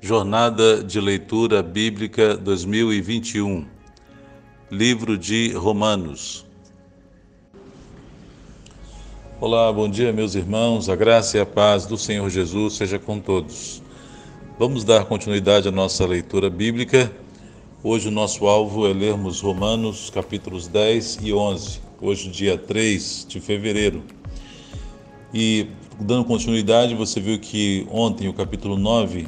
Jornada de Leitura Bíblica 2021, Livro de Romanos. Olá, bom dia, meus irmãos. A graça e a paz do Senhor Jesus seja com todos. Vamos dar continuidade à nossa leitura bíblica. Hoje o nosso alvo é lermos Romanos capítulos 10 e 11. Hoje, dia 3 de fevereiro. E dando continuidade, você viu que ontem o capítulo 9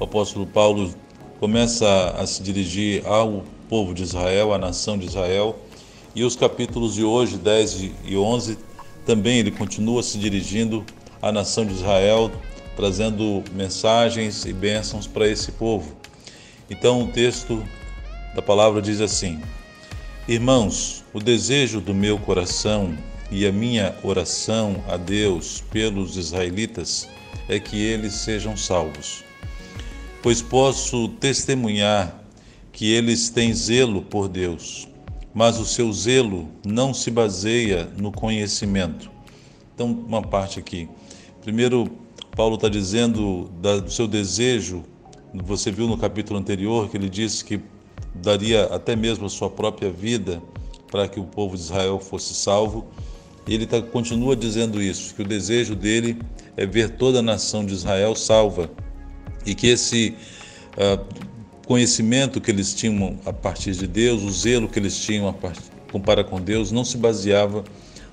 o apóstolo Paulo começa a se dirigir ao povo de Israel, à nação de Israel, e os capítulos de hoje, 10 e 11, também ele continua se dirigindo à nação de Israel, trazendo mensagens e bênçãos para esse povo. Então o texto da palavra diz assim: Irmãos, o desejo do meu coração e a minha oração a Deus pelos israelitas é que eles sejam salvos pois posso testemunhar que eles têm zelo por Deus, mas o seu zelo não se baseia no conhecimento. Então, uma parte aqui. Primeiro, Paulo está dizendo do seu desejo, você viu no capítulo anterior que ele disse que daria até mesmo a sua própria vida para que o povo de Israel fosse salvo. E ele tá, continua dizendo isso, que o desejo dele é ver toda a nação de Israel salva e que esse uh, conhecimento que eles tinham a partir de Deus, o zelo que eles tinham para com Deus, não se baseava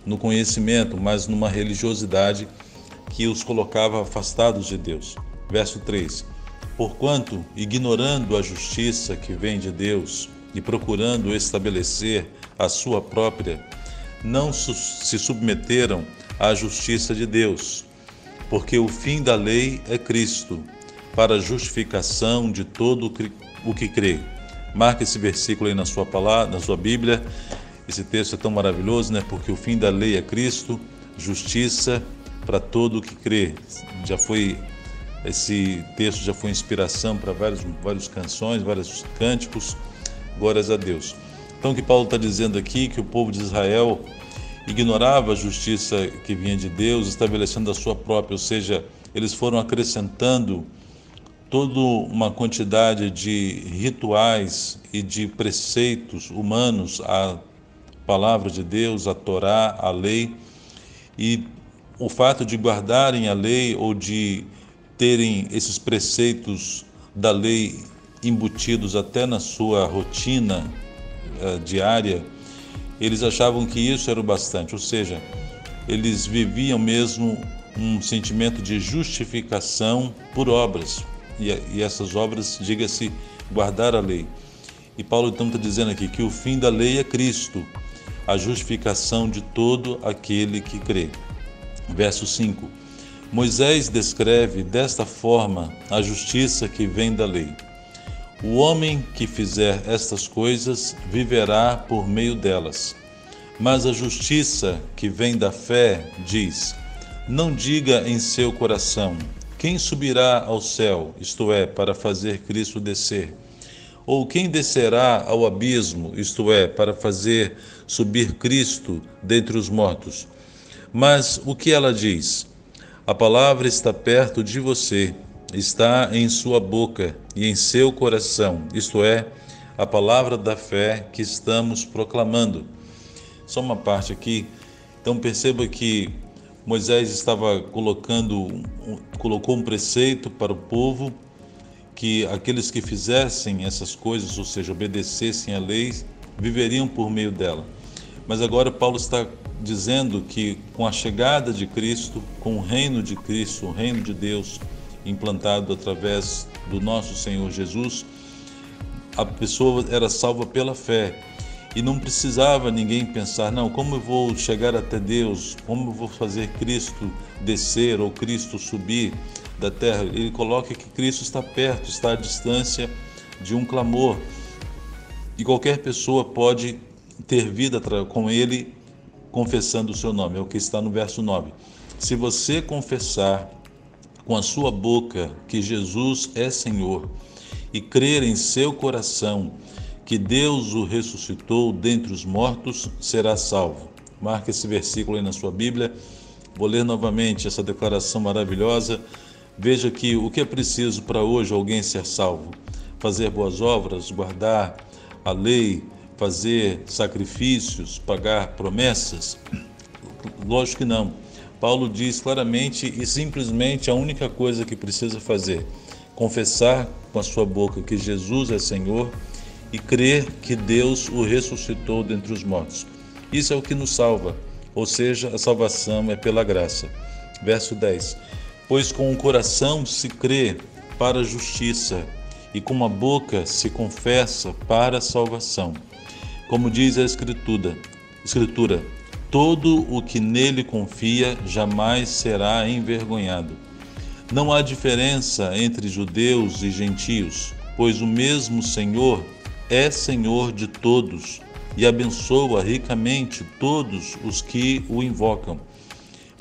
no conhecimento, mas numa religiosidade que os colocava afastados de Deus. Verso 3: Porquanto, ignorando a justiça que vem de Deus e procurando estabelecer a sua própria, não se submeteram à justiça de Deus, porque o fim da lei é Cristo para justificação de todo o que crê. Marque esse versículo aí na sua palavra, na sua Bíblia. Esse texto é tão maravilhoso, né? Porque o fim da lei é Cristo, justiça para todo o que crê. Já foi esse texto já foi inspiração para vários várias canções, vários cânticos. Glórias a Deus. Então o que Paulo está dizendo aqui que o povo de Israel ignorava a justiça que vinha de Deus, estabelecendo a sua própria, ou seja, eles foram acrescentando toda uma quantidade de rituais e de preceitos humanos à palavra de Deus, à Torá, à lei, e o fato de guardarem a lei ou de terem esses preceitos da lei embutidos até na sua rotina uh, diária, eles achavam que isso era o bastante, ou seja, eles viviam mesmo um sentimento de justificação por obras, e, e essas obras, diga-se, guardar a lei. E Paulo então está dizendo aqui que o fim da lei é Cristo, a justificação de todo aquele que crê. Verso 5. Moisés descreve desta forma a justiça que vem da lei. O homem que fizer estas coisas viverá por meio delas. Mas a justiça que vem da fé diz: Não diga em seu coração, quem subirá ao céu, isto é, para fazer Cristo descer? Ou quem descerá ao abismo, isto é, para fazer subir Cristo dentre os mortos? Mas o que ela diz? A palavra está perto de você, está em sua boca e em seu coração, isto é, a palavra da fé que estamos proclamando. Só uma parte aqui. Então perceba que Moisés estava colocando, colocou um preceito para o povo que aqueles que fizessem essas coisas, ou seja, obedecessem à lei, viveriam por meio dela. Mas agora Paulo está dizendo que com a chegada de Cristo, com o reino de Cristo, o reino de Deus implantado através do nosso Senhor Jesus, a pessoa era salva pela fé e não precisava ninguém pensar, não, como eu vou chegar até Deus? Como eu vou fazer Cristo descer ou Cristo subir da terra? Ele coloca que Cristo está perto, está à distância de um clamor. E qualquer pessoa pode ter vida com ele confessando o seu nome, é o que está no verso 9. Se você confessar com a sua boca que Jesus é Senhor e crer em seu coração que Deus o ressuscitou dentre os mortos, será salvo. Marque esse versículo aí na sua Bíblia. Vou ler novamente essa declaração maravilhosa. Veja que o que é preciso para hoje alguém ser salvo? Fazer boas obras, guardar a lei, fazer sacrifícios, pagar promessas? Lógico que não. Paulo diz claramente e simplesmente a única coisa que precisa fazer: confessar com a sua boca que Jesus é Senhor e crer que Deus o ressuscitou dentre os mortos. Isso é o que nos salva, ou seja, a salvação é pela graça. Verso 10: Pois com o coração se crê para a justiça e com a boca se confessa para a salvação. Como diz a Escritura, Escritura Todo o que nele confia jamais será envergonhado. Não há diferença entre judeus e gentios, pois o mesmo Senhor é Senhor de todos e abençoa ricamente todos os que o invocam.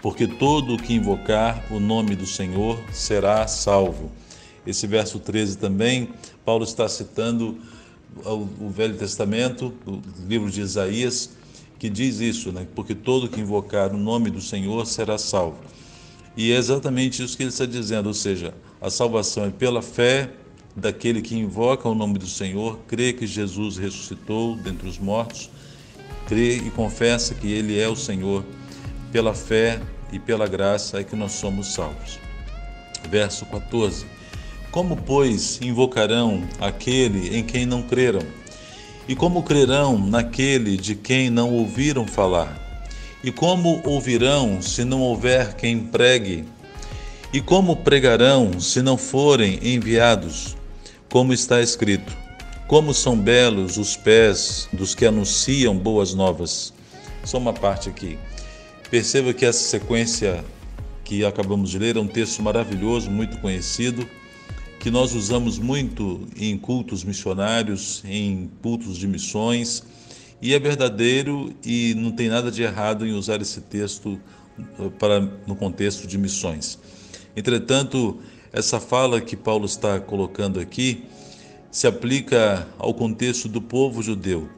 Porque todo o que invocar o nome do Senhor será salvo. Esse verso 13 também, Paulo está citando o Velho Testamento, o livro de Isaías, que diz isso, né? porque todo que invocar o nome do Senhor será salvo. E é exatamente isso que ele está dizendo, ou seja, a salvação é pela fé daquele que invoca o nome do Senhor, crê que Jesus ressuscitou dentre os mortos, crê e confessa que ele é o Senhor. Pela fé e pela graça é que nós somos salvos. Verso 14. Como, pois, invocarão aquele em quem não creram? E como crerão naquele de quem não ouviram falar? E como ouvirão se não houver quem pregue? E como pregarão se não forem enviados? Como está escrito: Como são belos os pés dos que anunciam boas novas. Só uma parte aqui. Perceba que essa sequência que acabamos de ler é um texto maravilhoso, muito conhecido que nós usamos muito em cultos missionários, em cultos de missões, e é verdadeiro e não tem nada de errado em usar esse texto eh, para no contexto de missões. Entretanto, essa fala que Paulo está colocando aqui se aplica ao contexto do povo judeu.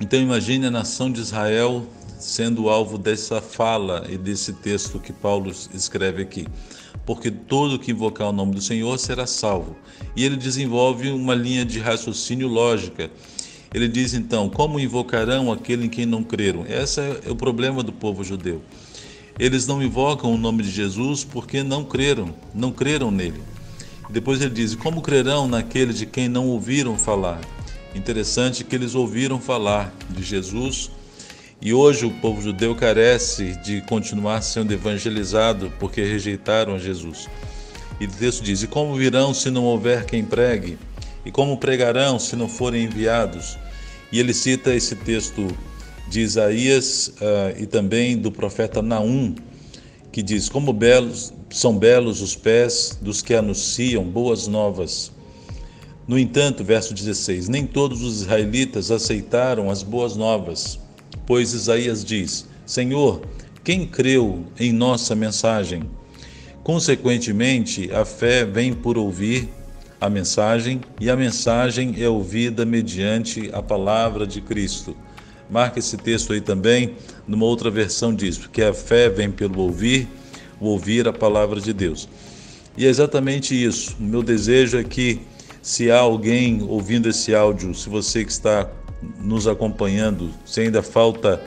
Então imagine a nação de Israel sendo alvo dessa fala e desse texto que Paulo escreve aqui porque todo que invocar o nome do Senhor será salvo. E ele desenvolve uma linha de raciocínio lógica. Ele diz então: Como invocarão aquele em quem não creram? Esse é o problema do povo judeu. Eles não invocam o nome de Jesus porque não creram, não creram nele. Depois ele diz: Como crerão naquele de quem não ouviram falar? Interessante que eles ouviram falar de Jesus e hoje o povo judeu carece de continuar sendo evangelizado porque rejeitaram Jesus. E o texto diz: E como virão se não houver quem pregue? E como pregarão se não forem enviados? E ele cita esse texto de Isaías uh, e também do profeta Naum, que diz: Como belos são belos os pés dos que anunciam boas novas. No entanto, verso 16: Nem todos os israelitas aceitaram as boas novas pois Isaías diz: Senhor, quem creu em nossa mensagem? Consequentemente, a fé vem por ouvir a mensagem, e a mensagem é ouvida mediante a palavra de Cristo. Marca esse texto aí também, numa outra versão diz, que a fé vem pelo ouvir, o ouvir a palavra de Deus. E é exatamente isso. O meu desejo é que, se há alguém ouvindo esse áudio, se você que está nos acompanhando, se ainda falta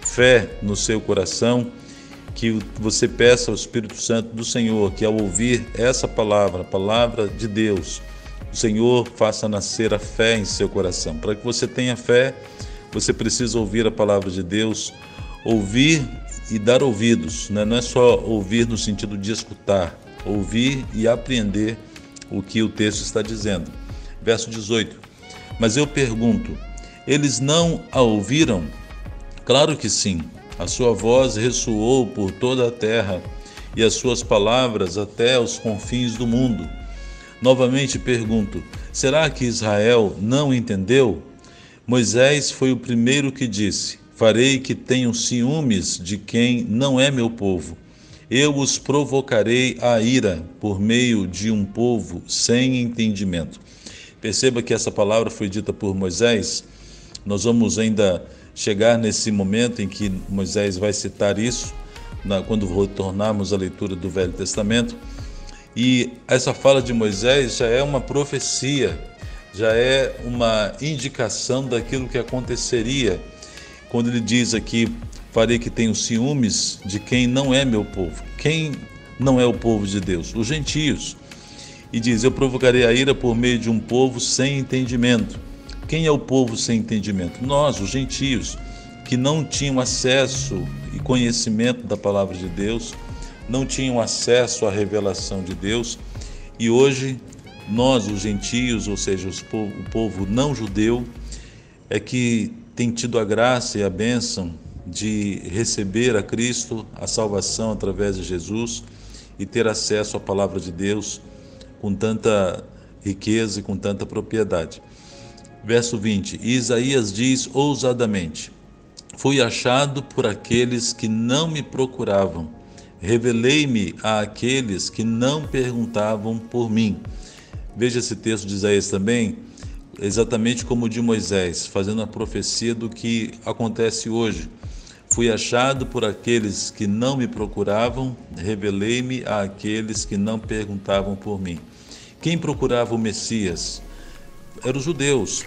fé no seu coração, que você peça ao Espírito Santo do Senhor que ao ouvir essa palavra, a palavra de Deus, o Senhor faça nascer a fé em seu coração. Para que você tenha fé, você precisa ouvir a palavra de Deus, ouvir e dar ouvidos, né? não é só ouvir no sentido de escutar, ouvir e apreender o que o texto está dizendo. Verso 18: Mas eu pergunto, eles não a ouviram? Claro que sim. A sua voz ressoou por toda a terra e as suas palavras até os confins do mundo. Novamente pergunto: será que Israel não entendeu? Moisés foi o primeiro que disse: Farei que tenham ciúmes de quem não é meu povo. Eu os provocarei à ira por meio de um povo sem entendimento. Perceba que essa palavra foi dita por Moisés nós vamos ainda chegar nesse momento em que Moisés vai citar isso, quando retornarmos à leitura do Velho Testamento. E essa fala de Moisés já é uma profecia, já é uma indicação daquilo que aconteceria quando ele diz aqui: Farei que tenho ciúmes de quem não é meu povo. Quem não é o povo de Deus? Os gentios. E diz: Eu provocarei a ira por meio de um povo sem entendimento. Quem é o povo sem entendimento? Nós, os gentios, que não tinham acesso e conhecimento da palavra de Deus, não tinham acesso à revelação de Deus, e hoje nós, os gentios, ou seja, o povo não judeu, é que tem tido a graça e a bênção de receber a Cristo, a salvação através de Jesus e ter acesso à palavra de Deus com tanta riqueza e com tanta propriedade. Verso 20: Isaías diz ousadamente: Fui achado por aqueles que não me procuravam, revelei-me a aqueles que não perguntavam por mim. Veja esse texto de Isaías também, exatamente como o de Moisés, fazendo a profecia do que acontece hoje. Fui achado por aqueles que não me procuravam, revelei-me a aqueles que não perguntavam por mim. Quem procurava o Messias? Eram os judeus.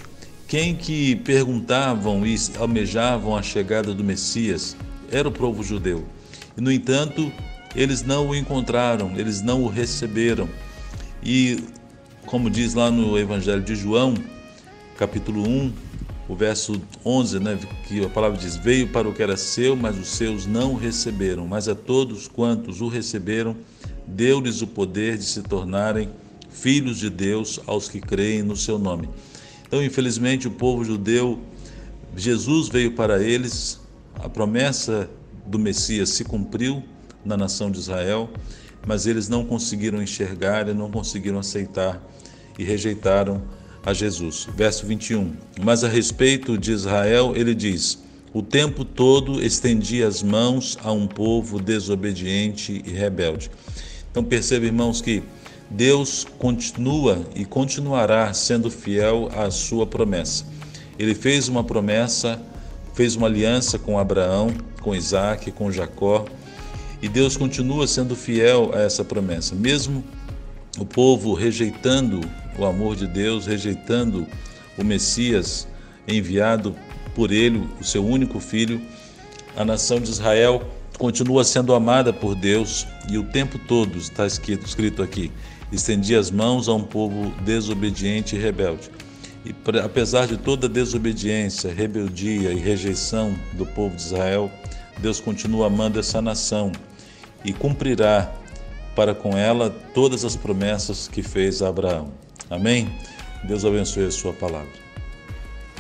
Quem que perguntavam e almejavam a chegada do Messias? Era o povo judeu. E, no entanto, eles não o encontraram, eles não o receberam. E, como diz lá no Evangelho de João, capítulo 1, o verso 11, né, que a palavra diz: Veio para o que era seu, mas os seus não o receberam. Mas a todos quantos o receberam, deu-lhes o poder de se tornarem filhos de Deus aos que creem no seu nome. Então, infelizmente, o povo judeu, Jesus veio para eles, a promessa do Messias se cumpriu na nação de Israel, mas eles não conseguiram enxergar e não conseguiram aceitar e rejeitaram a Jesus. Verso 21. Mas a respeito de Israel, ele diz: O tempo todo estendi as mãos a um povo desobediente e rebelde. Então perceba, irmãos, que Deus continua e continuará sendo fiel à sua promessa. Ele fez uma promessa, fez uma aliança com Abraão, com Isaac, com Jacó, e Deus continua sendo fiel a essa promessa, mesmo o povo rejeitando o amor de Deus, rejeitando o Messias enviado por ele, o seu único filho, a nação de Israel continua sendo amada por Deus e o tempo todo está escrito, aqui: estendi as mãos a um povo desobediente e rebelde. E apesar de toda a desobediência, rebeldia e rejeição do povo de Israel, Deus continua amando essa nação e cumprirá para com ela todas as promessas que fez a Abraão. Amém? Deus abençoe a sua palavra.